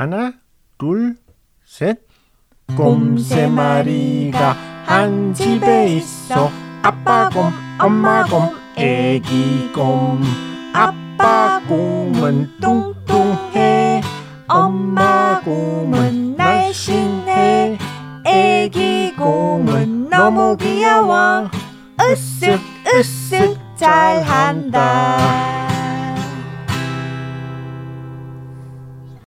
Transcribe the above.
하나, 둘, 셋. 곰세 마리가 한 집에 있어. 아빠 곰, 엄마 곰, 애기 곰. 아빠 곰은 뚱뚱해. 엄마 곰은 날씬해. 애기 곰은 너무 귀여워. 으쓱 으쓱 잘한다.